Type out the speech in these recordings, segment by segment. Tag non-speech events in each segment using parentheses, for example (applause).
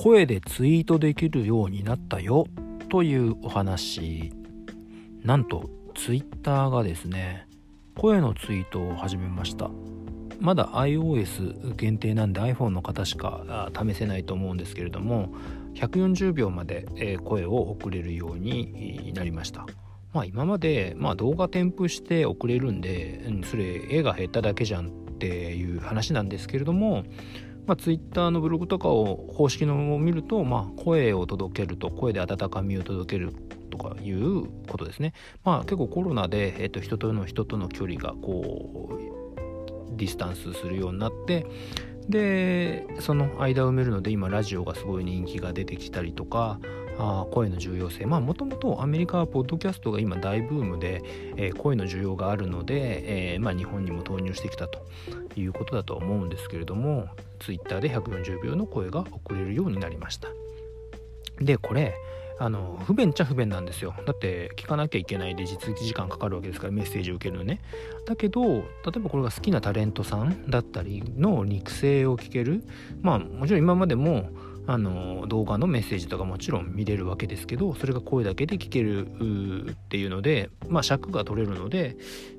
声でツイートできるようになったよというお話。なんとツイッターがですね声のツイートを始めました。まだ iOS 限定なんで iPhone の方しか試せないと思うんですけれども140秒まで声を送れるようになりました。まあ今まで、まあ、動画添付して送れるんで、それ絵が減っただけじゃんっていう話なんですけれどもまあ、Twitter のブログとかを公式のを見ると、まあ、声を届けると声で温かみを届けるとかいうことですね。まあ結構コロナで、えー、と人との人との距離がこうディスタンスするようになってでその間を埋めるので今ラジオがすごい人気が出てきたりとかあ声の重要性。まあもともとアメリカはポッドキャストが今大ブームで、えー、声の需要があるので、えー、まあ、日本にも投入してきたということだと思うんですけれども Twitter で140秒の声が送れるようになりました。でこれあの不便っちゃ不便なんですよ。だって聞かなきゃいけないで実時間かかるわけですからメッセージを受けるのね。だけど例えばこれが好きなタレントさんだったりの肉声を聞ける。まあもちろん今までもあの動画のメッセージとかもちろん見れるわけですけどそれが声だけで聞けるっていうのでまあ尺が取れるので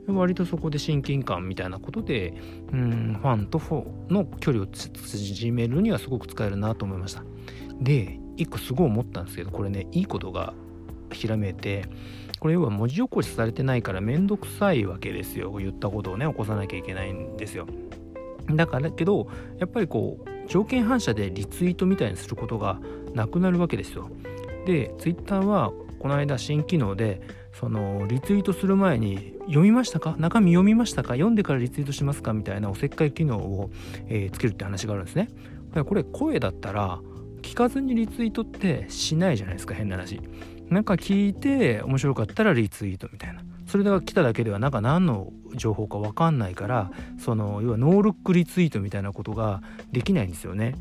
割とそこで親近感みたいなことでうんファンとフォーの距離を縮めるにはすごく使えるなと思いました。で一個すごい思ったんですけどこれねいいことがひらめいてこれ要は文字起こしされてないからめんどくさいわけですよ。言ったことをね起こさなきゃいけないんですよ。だからだけどやっぱりこう条件反射でリツイートみたいにすることがなくなるわけですよ。で、ツイッターはこの間新機能でそのリツイートする前に読みましたか？中身読みましたか？読んでからリツイートしますかみたいなおせっかい機能を、えー、つけるって話があるんですね。これ声だったら聞かずにリツイートってしないじゃないですか変な話。なんか聞いて面白かったらリツイートみたいな。それが来ただけではなんか何の情報か分かんないからその要はノールックリツイートみたいなことができないんですよね。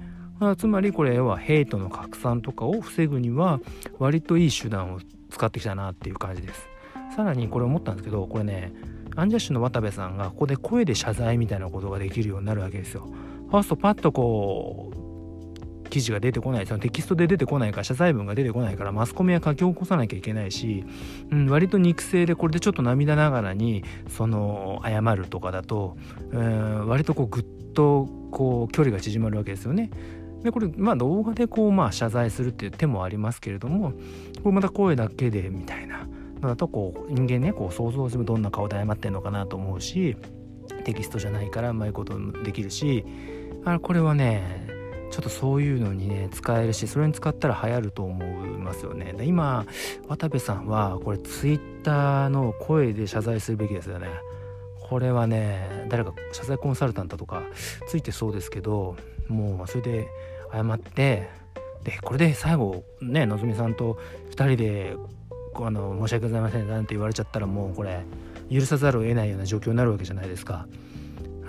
つまりこれはヘイトの拡散とかを防ぐには割といい手段を使ってきたなっていう感じです。さらにこれ思ったんですけどこれねアンジャッシュの渡部さんがここで声で謝罪みたいなことができるようになるわけですよ。ファーストパッとこう記事が出てこないそのテキストで出てこないから謝罪文が出てこないからマスコミは書き起こさなきゃいけないし、うん、割と肉声でこれでちょっと涙ながらにその謝るとかだと、うん、割とこうぐっとこう距離が縮まるわけですよね。でこれまあ動画でこうまあ謝罪するっていう手もありますけれどもこれまた声だけでみたいなのだとこう人間ねこう想像してもどんな顔で謝ってんのかなと思うしテキストじゃないからうまいことできるしあこれはねちょっとそういうのにね使えるしそれに使ったら流行ると思いますよねで今渡部さんはこれツイッターの声で謝罪するべきですよねこれはね誰か謝罪コンサルタントとかついてそうですけどもうそれで謝ってでこれで最後ねのぞみさんと2人であの申し訳ございませんなんて言われちゃったらもうこれ許さざるを得ないような状況になるわけじゃないですか。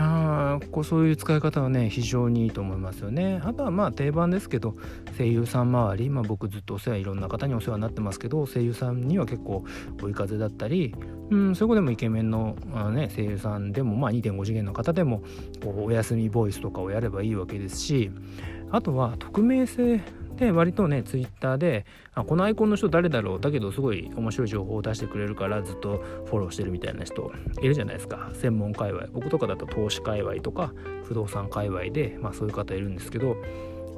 あこうそういう使い方はね非常にいいと思いますよね。あとはまあ定番ですけど声優さん周り、まあ、僕ずっとお世話いろんな方にお世話になってますけど声優さんには結構追い風だったりうんそこでもイケメンのあ、ね、声優さんでも、まあ、2.5次元の方でもこうお休みボイスとかをやればいいわけですしあとは匿名性で割とねツイッターであこのアイコンの人誰だろうだけどすごい面白い情報を出してくれるからずっとフォローしてるみたいな人いるじゃないですか。専門界隈。僕とかだと投資界隈とか不動産界隈で、まあ、そういう方いるんですけど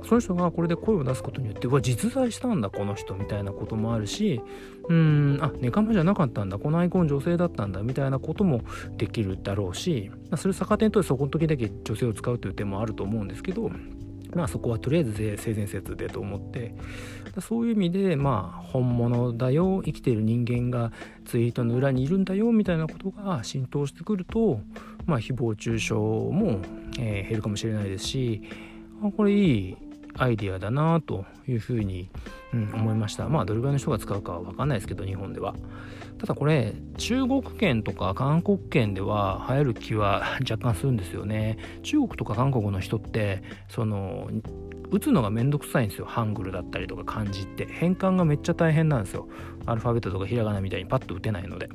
その人がこれで声を出すことによってうわ実在したんだこの人みたいなこともあるしうんあネカマじゃなかったんだこのアイコン女性だったんだみたいなこともできるだろうしそれ逆手にとってそこの時だけ女性を使うという点もあると思うんですけどまあそこはとりあえず性善説でと思って。そういう意味でまあ本物だよ生きている人間がツイートの裏にいるんだよみたいなことが浸透してくるとまあ誹謗中傷も、えー、減るかもしれないですしこれいい。アイディアだなというふうに、うん、思いました。まあどれぐらいの人が使うかは分かんないですけど日本では。ただこれ中国圏とか韓国圏では流行る気は (laughs) 若干するんですよね。中国とか韓国の人ってその打つのがめんどくさいんですよ。ハングルだったりとか漢字って。変換がめっちゃ大変なんですよ。アルファベットとかひらがなみたいにパッと打てないので。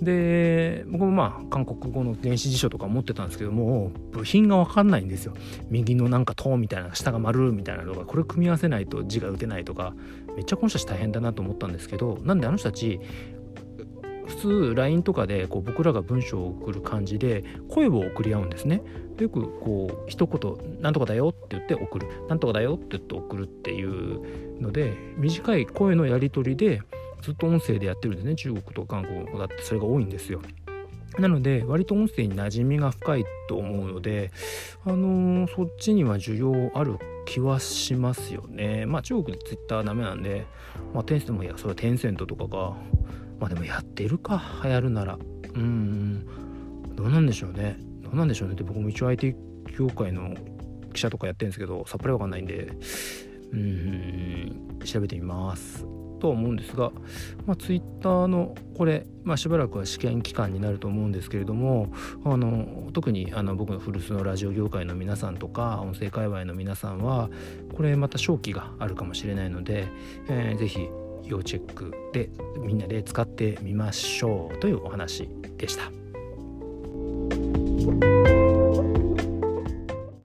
で僕もまあ韓国語の電子辞書とか持ってたんですけども部品が分かんないんですよ右のなんか「と」みたいな下が「丸」みたいなのがこれ組み合わせないと字が打てないとかめっちゃこの人たち大変だなと思ったんですけどなんであの人たち普通 LINE とかでこう僕らが文章を送る感じで声を送り合うんですね。よくこう一言「なんとかだよ」って言って送る「なんとかだよ」って言って送るっていうので短い声のやり取りでずっと音声でやってるんですね中国と韓国だってそれが多いんですよ。なので割と音声に馴染みが深いと思うので、あのー、そっちには需要ある気はしますよね。まあ中国でツイッターダメなんで、まあテンセントもいやそれはテンセントとかがまあでもやってるか流行るなら。うん。どうなんでしょうね。どうなんでしょうねって僕も一応 IT 業界の記者とかやってるんですけどさっぱりわかんないんで。うん。調べてみます。とは思うんですが、まあ、ツイッターのこれ、まあ、しばらくは試験期間になると思うんですけれどもあの特にあの僕の古巣のラジオ業界の皆さんとか音声界隈の皆さんはこれまた勝機があるかもしれないので、えー、ぜひ要チェックでみんなで使ってみましょうというお話でした。